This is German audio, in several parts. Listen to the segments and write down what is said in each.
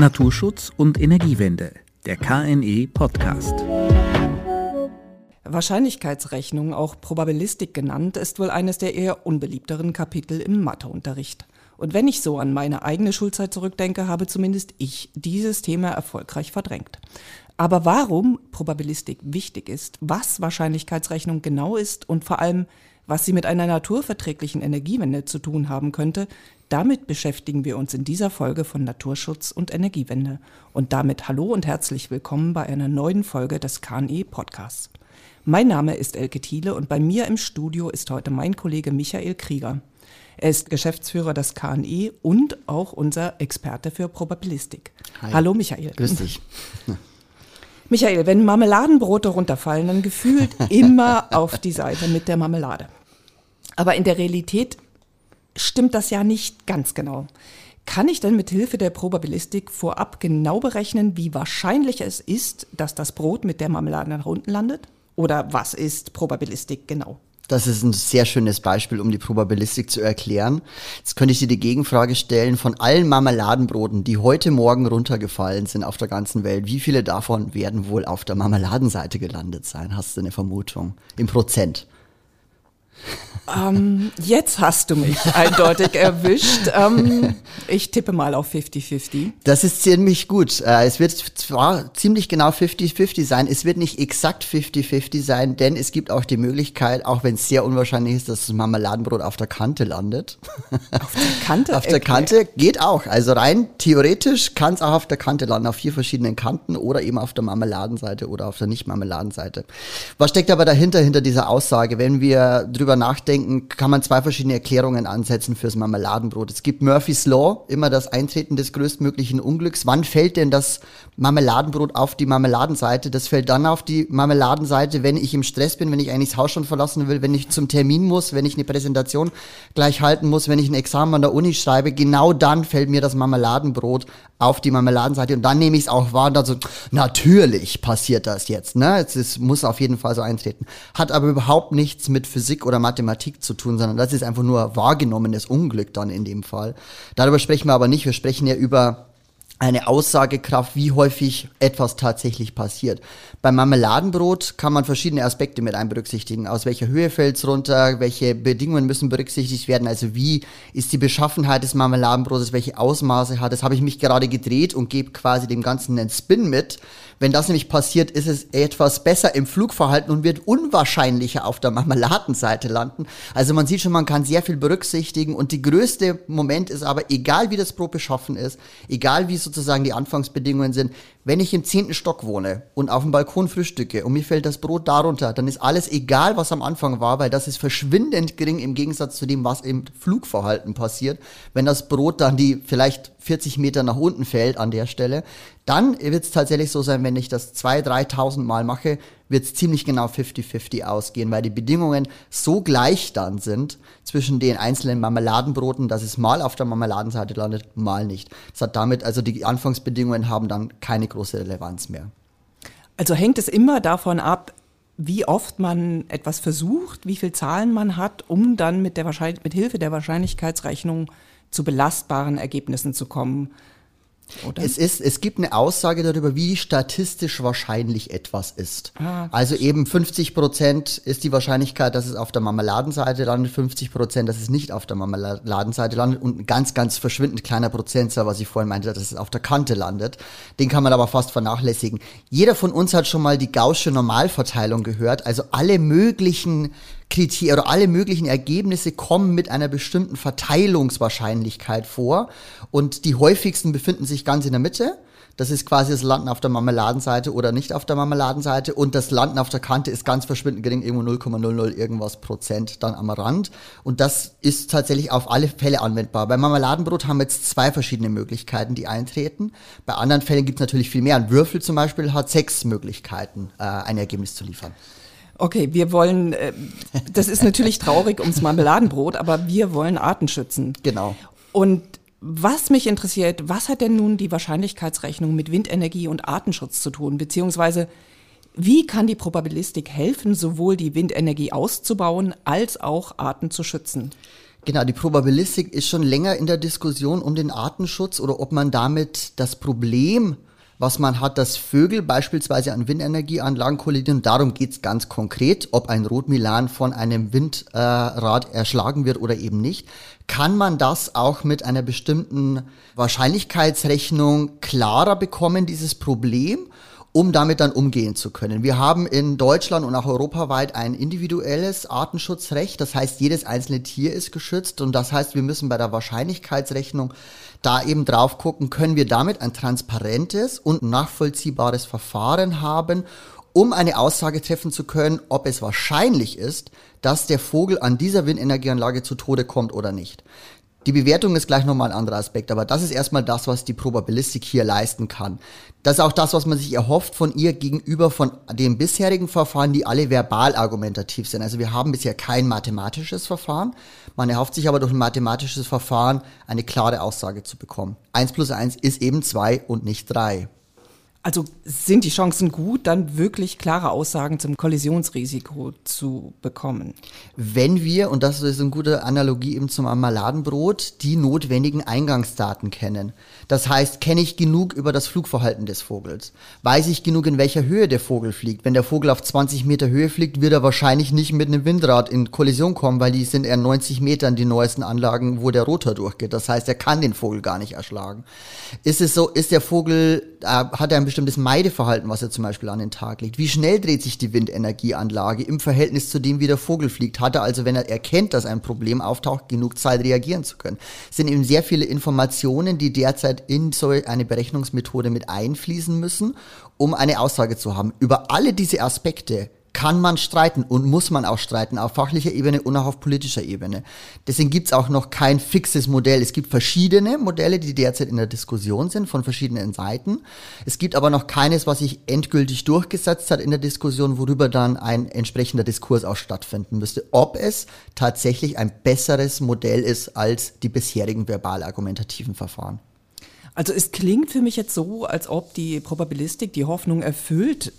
Naturschutz und Energiewende, der KNE Podcast. Wahrscheinlichkeitsrechnung, auch Probabilistik genannt, ist wohl eines der eher unbeliebteren Kapitel im Matheunterricht. Und wenn ich so an meine eigene Schulzeit zurückdenke, habe zumindest ich dieses Thema erfolgreich verdrängt. Aber warum Probabilistik wichtig ist, was Wahrscheinlichkeitsrechnung genau ist und vor allem, was sie mit einer naturverträglichen Energiewende zu tun haben könnte, damit beschäftigen wir uns in dieser Folge von Naturschutz und Energiewende. Und damit hallo und herzlich willkommen bei einer neuen Folge des KNE Podcasts. Mein Name ist Elke Thiele und bei mir im Studio ist heute mein Kollege Michael Krieger. Er ist Geschäftsführer des KNE und auch unser Experte für Probabilistik. Hi. Hallo Michael. Grüß dich. Michael, wenn Marmeladenbrote runterfallen, dann gefühlt immer auf die Seite mit der Marmelade. Aber in der Realität stimmt das ja nicht ganz genau. Kann ich denn mit Hilfe der Probabilistik vorab genau berechnen, wie wahrscheinlich es ist, dass das Brot mit der Marmelade nach unten landet? Oder was ist Probabilistik genau? Das ist ein sehr schönes Beispiel, um die Probabilistik zu erklären. Jetzt könnte ich dir die Gegenfrage stellen, von allen Marmeladenbroten, die heute Morgen runtergefallen sind auf der ganzen Welt, wie viele davon werden wohl auf der Marmeladenseite gelandet sein? Hast du eine Vermutung? Im Prozent? Ähm, jetzt hast du mich eindeutig erwischt. Ähm, ich tippe mal auf 50-50. Das ist ziemlich gut. Äh, es wird zwar ziemlich genau 50-50 sein, es wird nicht exakt 50-50 sein, denn es gibt auch die Möglichkeit, auch wenn es sehr unwahrscheinlich ist, dass das Marmeladenbrot auf der Kante landet. Auf der Kante? auf der Kante geht auch. Also rein theoretisch kann es auch auf der Kante landen, auf vier verschiedenen Kanten oder eben auf der Marmeladenseite oder auf der Nicht-Marmeladenseite. Was steckt aber dahinter, hinter dieser Aussage? Wenn wir drüber nachdenken, denken, kann man zwei verschiedene Erklärungen ansetzen fürs Marmeladenbrot. Es gibt Murphy's Law, immer das Eintreten des größtmöglichen Unglücks. Wann fällt denn das Marmeladenbrot auf die Marmeladenseite? Das fällt dann auf die Marmeladenseite, wenn ich im Stress bin, wenn ich eigentlich das Haus schon verlassen will, wenn ich zum Termin muss, wenn ich eine Präsentation gleich halten muss, wenn ich ein Examen an der Uni schreibe. Genau dann fällt mir das Marmeladenbrot auf die Marmeladenseite und dann nehme ich es auch wahr und dann so, natürlich passiert das jetzt. Ne? Es muss auf jeden Fall so eintreten. Hat aber überhaupt nichts mit Physik oder Mathematik zu tun, sondern das ist einfach nur wahrgenommenes Unglück dann in dem Fall. Darüber sprechen wir aber nicht. Wir sprechen ja über eine Aussagekraft, wie häufig etwas tatsächlich passiert. Beim Marmeladenbrot kann man verschiedene Aspekte mit einberücksichtigen. Aus welcher Höhe fällt es runter? Welche Bedingungen müssen berücksichtigt werden? Also wie ist die Beschaffenheit des Marmeladenbrotes? Welche Ausmaße hat es? Habe ich mich gerade gedreht und gebe quasi dem Ganzen einen Spin mit. Wenn das nämlich passiert, ist es etwas besser im Flugverhalten und wird unwahrscheinlicher auf der Marmeladenseite landen. Also man sieht schon, man kann sehr viel berücksichtigen und die größte Moment ist aber, egal wie das Brot beschaffen ist, egal wie sozusagen die Anfangsbedingungen sind, wenn ich im zehnten Stock wohne und auf dem Balkon frühstücke und mir fällt das Brot darunter, dann ist alles egal, was am Anfang war, weil das ist verschwindend gering im Gegensatz zu dem, was im Flugverhalten passiert. Wenn das Brot dann die vielleicht 40 Meter nach unten fällt an der Stelle, dann wird es tatsächlich so sein, wenn ich das 2.000, 3.000 Mal mache, wird es ziemlich genau 50-50 ausgehen, weil die Bedingungen so gleich dann sind zwischen den einzelnen Marmeladenbroten, dass es mal auf der Marmeladenseite landet, mal nicht. Das hat damit, also die Anfangsbedingungen haben dann keine große Relevanz mehr. Also hängt es immer davon ab, wie oft man etwas versucht, wie viele Zahlen man hat, um dann mit, der mit Hilfe der Wahrscheinlichkeitsrechnung zu belastbaren Ergebnissen zu kommen. Oder? Es, ist, es gibt eine Aussage darüber, wie statistisch wahrscheinlich etwas ist. Ah, also eben 50 Prozent ist die Wahrscheinlichkeit, dass es auf der Marmeladenseite landet, 50 Prozent, dass es nicht auf der Marmeladenseite landet und ein ganz, ganz verschwindend kleiner Prozentsatz, was ich vorhin meinte, dass es auf der Kante landet. Den kann man aber fast vernachlässigen. Jeder von uns hat schon mal die Gaußsche Normalverteilung gehört, also alle möglichen Kriterien oder alle möglichen Ergebnisse kommen mit einer bestimmten Verteilungswahrscheinlichkeit vor und die häufigsten befinden sich ganz in der Mitte. Das ist quasi das Landen auf der Marmeladenseite oder nicht auf der Marmeladenseite. Und das Landen auf der Kante ist ganz verschwindend gering, irgendwo 0,00 irgendwas Prozent dann am Rand. Und das ist tatsächlich auf alle Fälle anwendbar. Bei Marmeladenbrot haben wir jetzt zwei verschiedene Möglichkeiten, die eintreten. Bei anderen Fällen gibt es natürlich viel mehr. Ein Würfel zum Beispiel hat sechs Möglichkeiten, äh, ein Ergebnis zu liefern. Okay, wir wollen, äh, das ist natürlich traurig ums Marmeladenbrot, aber wir wollen Arten schützen. Genau. Und was mich interessiert, was hat denn nun die Wahrscheinlichkeitsrechnung mit Windenergie und Artenschutz zu tun? Beziehungsweise, wie kann die Probabilistik helfen, sowohl die Windenergie auszubauen als auch Arten zu schützen? Genau, die Probabilistik ist schon länger in der Diskussion um den Artenschutz oder ob man damit das Problem, was man hat, dass Vögel beispielsweise an Windenergieanlagen kollidieren, darum geht's ganz konkret, ob ein Rotmilan von einem Windrad erschlagen wird oder eben nicht, kann man das auch mit einer bestimmten Wahrscheinlichkeitsrechnung klarer bekommen, dieses Problem? Um damit dann umgehen zu können. Wir haben in Deutschland und auch europaweit ein individuelles Artenschutzrecht. Das heißt, jedes einzelne Tier ist geschützt und das heißt, wir müssen bei der Wahrscheinlichkeitsrechnung da eben drauf gucken, können wir damit ein transparentes und nachvollziehbares Verfahren haben, um eine Aussage treffen zu können, ob es wahrscheinlich ist, dass der Vogel an dieser Windenergieanlage zu Tode kommt oder nicht. Die Bewertung ist gleich nochmal ein anderer Aspekt, aber das ist erstmal das, was die Probabilistik hier leisten kann. Das ist auch das, was man sich erhofft von ihr gegenüber von den bisherigen Verfahren, die alle verbal argumentativ sind. Also wir haben bisher kein mathematisches Verfahren. Man erhofft sich aber durch ein mathematisches Verfahren eine klare Aussage zu bekommen. Eins plus eins ist eben zwei und nicht drei. Also sind die Chancen gut, dann wirklich klare Aussagen zum Kollisionsrisiko zu bekommen? Wenn wir, und das ist eine gute Analogie eben zum Marmeladenbrot, die notwendigen Eingangsdaten kennen. Das heißt, kenne ich genug über das Flugverhalten des Vogels? Weiß ich genug, in welcher Höhe der Vogel fliegt? Wenn der Vogel auf 20 Meter Höhe fliegt, wird er wahrscheinlich nicht mit einem Windrad in Kollision kommen, weil die sind eher 90 Metern die neuesten Anlagen, wo der Rotor durchgeht. Das heißt, er kann den Vogel gar nicht erschlagen. Ist es so, ist der Vogel, äh, hat er ein bestimmtes Meideverhalten, was er zum Beispiel an den Tag legt. Wie schnell dreht sich die Windenergieanlage im Verhältnis zu dem, wie der Vogel fliegt? Hat er also, wenn er erkennt, dass ein Problem auftaucht, genug Zeit reagieren zu können? Es sind eben sehr viele Informationen, die derzeit in so eine Berechnungsmethode mit einfließen müssen, um eine Aussage zu haben. Über alle diese Aspekte kann man streiten und muss man auch streiten, auf fachlicher Ebene und auch auf politischer Ebene. Deswegen gibt es auch noch kein fixes Modell. Es gibt verschiedene Modelle, die derzeit in der Diskussion sind von verschiedenen Seiten. Es gibt aber noch keines, was sich endgültig durchgesetzt hat in der Diskussion, worüber dann ein entsprechender Diskurs auch stattfinden müsste. Ob es tatsächlich ein besseres Modell ist als die bisherigen verbal argumentativen Verfahren. Also es klingt für mich jetzt so, als ob die Probabilistik die Hoffnung erfüllt,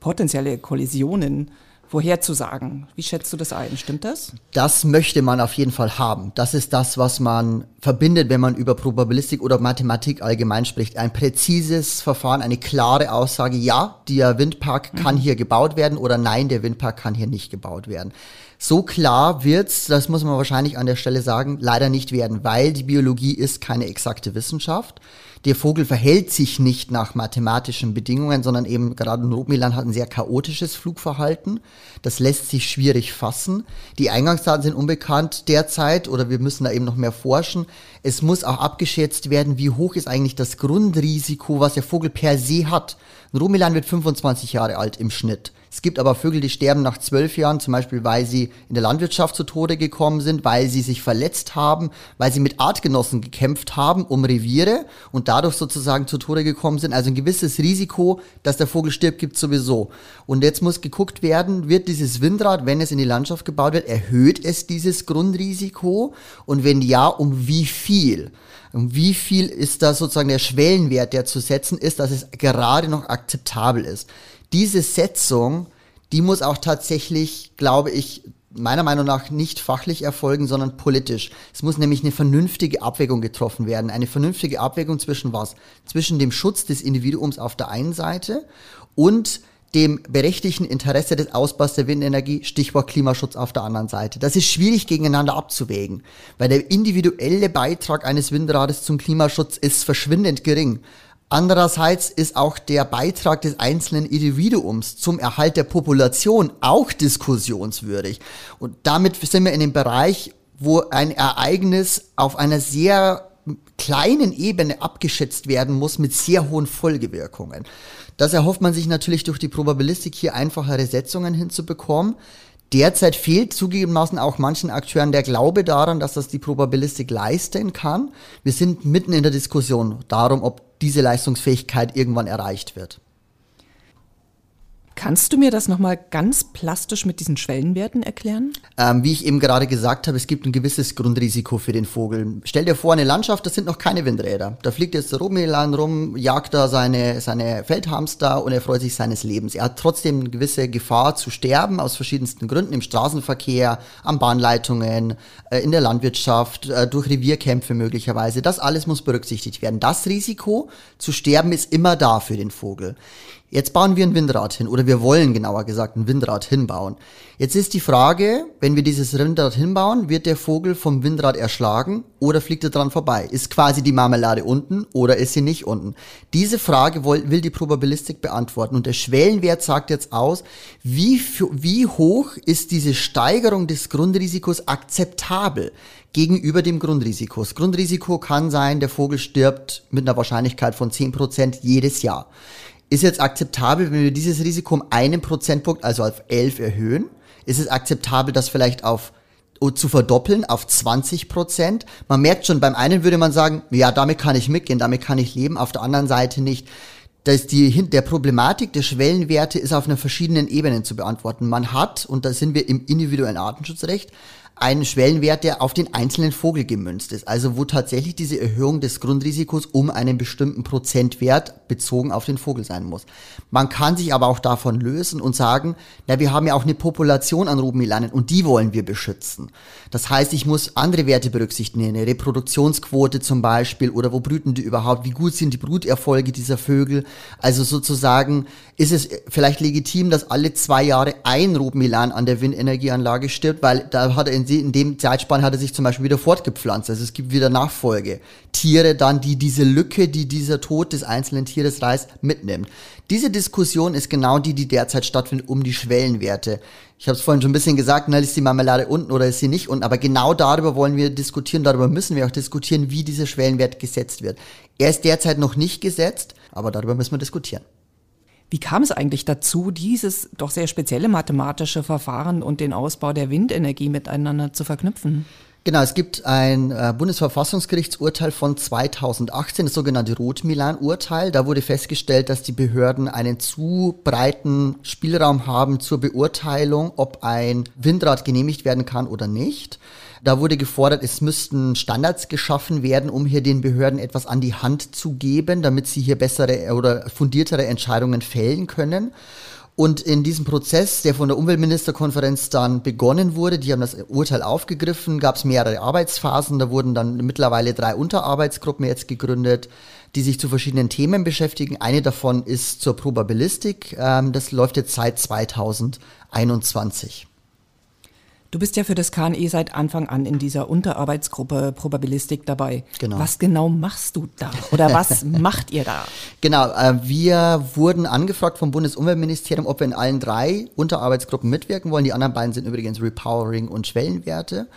potenzielle Kollisionen vorherzusagen. Wie schätzt du das ein? Stimmt das? Das möchte man auf jeden Fall haben. Das ist das, was man verbindet, wenn man über Probabilistik oder Mathematik allgemein spricht. Ein präzises Verfahren, eine klare Aussage, ja, der Windpark kann mhm. hier gebaut werden oder nein, der Windpark kann hier nicht gebaut werden. So klar wird's, das muss man wahrscheinlich an der Stelle sagen, leider nicht werden, weil die Biologie ist keine exakte Wissenschaft der Vogel verhält sich nicht nach mathematischen Bedingungen, sondern eben gerade ein Rotmilan hat ein sehr chaotisches Flugverhalten. Das lässt sich schwierig fassen. Die Eingangsdaten sind unbekannt derzeit oder wir müssen da eben noch mehr forschen. Es muss auch abgeschätzt werden, wie hoch ist eigentlich das Grundrisiko, was der Vogel per se hat. Ein Rotmilan wird 25 Jahre alt im Schnitt. Es gibt aber Vögel, die sterben nach zwölf Jahren, zum Beispiel, weil sie in der Landwirtschaft zu Tode gekommen sind, weil sie sich verletzt haben, weil sie mit Artgenossen gekämpft haben um Reviere und dadurch sozusagen zu Tode gekommen sind. Also ein gewisses Risiko, dass der Vogel stirbt, gibt sowieso. Und jetzt muss geguckt werden, wird dieses Windrad, wenn es in die Landschaft gebaut wird, erhöht es dieses Grundrisiko? Und wenn ja, um wie viel? Und wie viel ist da sozusagen der Schwellenwert, der zu setzen ist, dass es gerade noch akzeptabel ist? Diese Setzung, die muss auch tatsächlich, glaube ich, meiner Meinung nach nicht fachlich erfolgen, sondern politisch. Es muss nämlich eine vernünftige Abwägung getroffen werden. Eine vernünftige Abwägung zwischen was? Zwischen dem Schutz des Individuums auf der einen Seite und dem berechtigten Interesse des Ausbaus der Windenergie, Stichwort Klimaschutz auf der anderen Seite. Das ist schwierig gegeneinander abzuwägen, weil der individuelle Beitrag eines Windrades zum Klimaschutz ist verschwindend gering. Andererseits ist auch der Beitrag des einzelnen Individuums zum Erhalt der Population auch diskussionswürdig. Und damit sind wir in dem Bereich, wo ein Ereignis auf einer sehr kleinen Ebene abgeschätzt werden muss mit sehr hohen Folgewirkungen. Das erhofft man sich natürlich durch die Probabilistik hier einfachere Setzungen hinzubekommen. Derzeit fehlt zugegebenermaßen auch manchen Akteuren der Glaube daran, dass das die Probabilistik leisten kann. Wir sind mitten in der Diskussion darum, ob diese Leistungsfähigkeit irgendwann erreicht wird. Kannst du mir das nochmal ganz plastisch mit diesen Schwellenwerten erklären? Ähm, wie ich eben gerade gesagt habe, es gibt ein gewisses Grundrisiko für den Vogel. Stell dir vor, eine Landschaft, das sind noch keine Windräder. Da fliegt jetzt der Romilan rum, jagt da seine, seine Feldhamster und er freut sich seines Lebens. Er hat trotzdem eine gewisse Gefahr zu sterben, aus verschiedensten Gründen, im Straßenverkehr, an Bahnleitungen, äh, in der Landwirtschaft, äh, durch Revierkämpfe möglicherweise. Das alles muss berücksichtigt werden. Das Risiko zu sterben ist immer da für den Vogel. Jetzt bauen wir ein Windrad hin oder wir wollen genauer gesagt ein Windrad hinbauen. Jetzt ist die Frage, wenn wir dieses Windrad hinbauen, wird der Vogel vom Windrad erschlagen oder fliegt er dran vorbei? Ist quasi die Marmelade unten oder ist sie nicht unten? Diese Frage will die Probabilistik beantworten und der Schwellenwert sagt jetzt aus, wie, wie hoch ist diese Steigerung des Grundrisikos akzeptabel? gegenüber dem Grundrisiko. Das Grundrisiko kann sein, der Vogel stirbt mit einer Wahrscheinlichkeit von 10% jedes Jahr ist jetzt akzeptabel, wenn wir dieses Risiko um einen Prozentpunkt, also auf 11 erhöhen? Ist es akzeptabel, das vielleicht auf oh, zu verdoppeln auf 20 Prozent? Man merkt schon, beim einen würde man sagen, ja, damit kann ich mitgehen, damit kann ich leben, auf der anderen Seite nicht. Das die, der Problematik der Schwellenwerte ist auf einer verschiedenen Ebenen zu beantworten. Man hat, und da sind wir im individuellen Artenschutzrecht, einen Schwellenwert, der auf den einzelnen Vogel gemünzt ist. Also wo tatsächlich diese Erhöhung des Grundrisikos um einen bestimmten Prozentwert bezogen auf den Vogel sein muss. Man kann sich aber auch davon lösen und sagen, na, wir haben ja auch eine Population an Rubenmilanen und die wollen wir beschützen. Das heißt, ich muss andere Werte berücksichtigen, eine Reproduktionsquote zum Beispiel oder wo brüten die überhaupt, wie gut sind die Bruterfolge dieser Vögel. Also sozusagen ist es vielleicht legitim, dass alle zwei Jahre ein Rubenmilan an der Windenergieanlage stirbt, weil da hat er in in dem Zeitspann hat er sich zum Beispiel wieder fortgepflanzt. Also es gibt wieder Nachfolge. Tiere dann, die diese Lücke, die dieser Tod des einzelnen Tieres reißt, mitnimmt. Diese Diskussion ist genau die, die derzeit stattfindet um die Schwellenwerte. Ich habe es vorhin schon ein bisschen gesagt, na, ist die Marmelade unten oder ist sie nicht unten, aber genau darüber wollen wir diskutieren, darüber müssen wir auch diskutieren, wie dieser Schwellenwert gesetzt wird. Er ist derzeit noch nicht gesetzt, aber darüber müssen wir diskutieren. Wie kam es eigentlich dazu, dieses doch sehr spezielle mathematische Verfahren und den Ausbau der Windenergie miteinander zu verknüpfen? Genau, es gibt ein äh, Bundesverfassungsgerichtsurteil von 2018, das sogenannte Rot-Milan-Urteil. Da wurde festgestellt, dass die Behörden einen zu breiten Spielraum haben zur Beurteilung, ob ein Windrad genehmigt werden kann oder nicht. Da wurde gefordert, es müssten Standards geschaffen werden, um hier den Behörden etwas an die Hand zu geben, damit sie hier bessere oder fundiertere Entscheidungen fällen können. Und in diesem Prozess, der von der Umweltministerkonferenz dann begonnen wurde, die haben das Urteil aufgegriffen, gab es mehrere Arbeitsphasen. Da wurden dann mittlerweile drei Unterarbeitsgruppen jetzt gegründet, die sich zu verschiedenen Themen beschäftigen. Eine davon ist zur Probabilistik. Ähm, das läuft jetzt seit 2021. Du bist ja für das KNE seit Anfang an in dieser Unterarbeitsgruppe Probabilistik dabei. Genau. Was genau machst du da? Oder was macht ihr da? Genau, äh, wir wurden angefragt vom Bundesumweltministerium, ob wir in allen drei Unterarbeitsgruppen mitwirken wollen. Die anderen beiden sind übrigens Repowering und Schwellenwerte.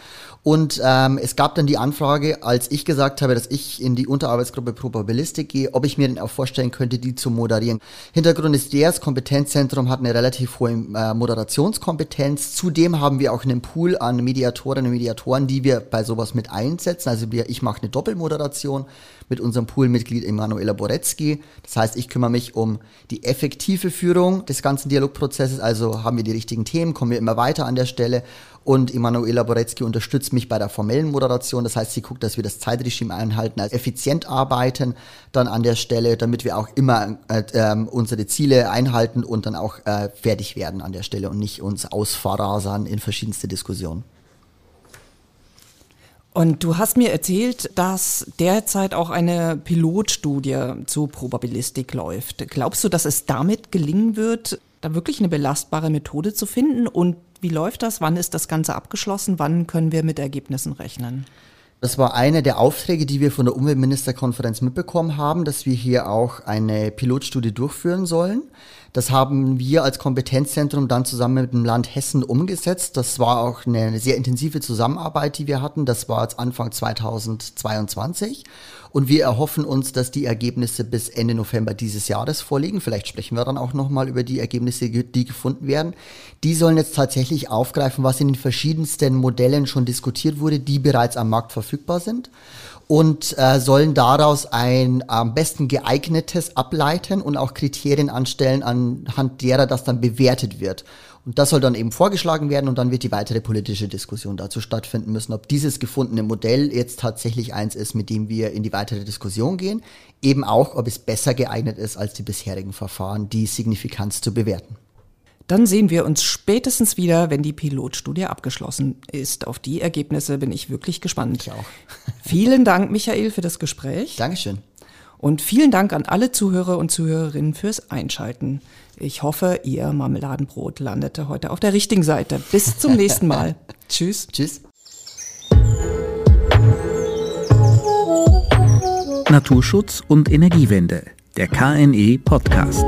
Und ähm, es gab dann die Anfrage, als ich gesagt habe, dass ich in die Unterarbeitsgruppe Probabilistik gehe, ob ich mir denn auch vorstellen könnte, die zu moderieren. Hintergrund ist der, das Kompetenzzentrum hat eine relativ hohe äh, Moderationskompetenz. Zudem haben wir auch einen Pool an Mediatorinnen und Mediatoren, die wir bei sowas mit einsetzen. Also wir, ich mache eine Doppelmoderation mit unserem Poolmitglied Emanuela Boretzky. Das heißt, ich kümmere mich um die effektive Führung des ganzen Dialogprozesses. Also haben wir die richtigen Themen, kommen wir immer weiter an der Stelle. Und Emanuela Boretzky unterstützt mich bei der formellen Moderation. Das heißt, sie guckt, dass wir das Zeitregime einhalten, also effizient arbeiten dann an der Stelle, damit wir auch immer äh, äh, unsere Ziele einhalten und dann auch äh, fertig werden an der Stelle und nicht uns ausverrasern in verschiedenste Diskussionen. Und du hast mir erzählt, dass derzeit auch eine Pilotstudie zu Probabilistik läuft. Glaubst du, dass es damit gelingen wird, da wirklich eine belastbare Methode zu finden? Und wie läuft das? Wann ist das Ganze abgeschlossen? Wann können wir mit Ergebnissen rechnen? Das war einer der Aufträge, die wir von der Umweltministerkonferenz mitbekommen haben, dass wir hier auch eine Pilotstudie durchführen sollen. Das haben wir als Kompetenzzentrum dann zusammen mit dem Land Hessen umgesetzt. Das war auch eine sehr intensive Zusammenarbeit, die wir hatten. Das war jetzt Anfang 2022. Und wir erhoffen uns, dass die Ergebnisse bis Ende November dieses Jahres vorliegen. Vielleicht sprechen wir dann auch nochmal über die Ergebnisse, die gefunden werden. Die sollen jetzt tatsächlich aufgreifen, was in den verschiedensten Modellen schon diskutiert wurde, die bereits am Markt verfügbar sind und äh, sollen daraus ein am besten geeignetes ableiten und auch Kriterien anstellen, anhand derer das dann bewertet wird. Und das soll dann eben vorgeschlagen werden und dann wird die weitere politische Diskussion dazu stattfinden müssen, ob dieses gefundene Modell jetzt tatsächlich eins ist, mit dem wir in die weitere Diskussion gehen. Eben auch, ob es besser geeignet ist als die bisherigen Verfahren, die Signifikanz zu bewerten. Dann sehen wir uns spätestens wieder, wenn die Pilotstudie abgeschlossen ist. Auf die Ergebnisse bin ich wirklich gespannt. Ich auch. Vielen Dank, Michael, für das Gespräch. Dankeschön. Und vielen Dank an alle Zuhörer und Zuhörerinnen fürs Einschalten. Ich hoffe, Ihr Marmeladenbrot landete heute auf der richtigen Seite. Bis zum nächsten Mal. Tschüss. Tschüss. Naturschutz und Energiewende, der KNE Podcast.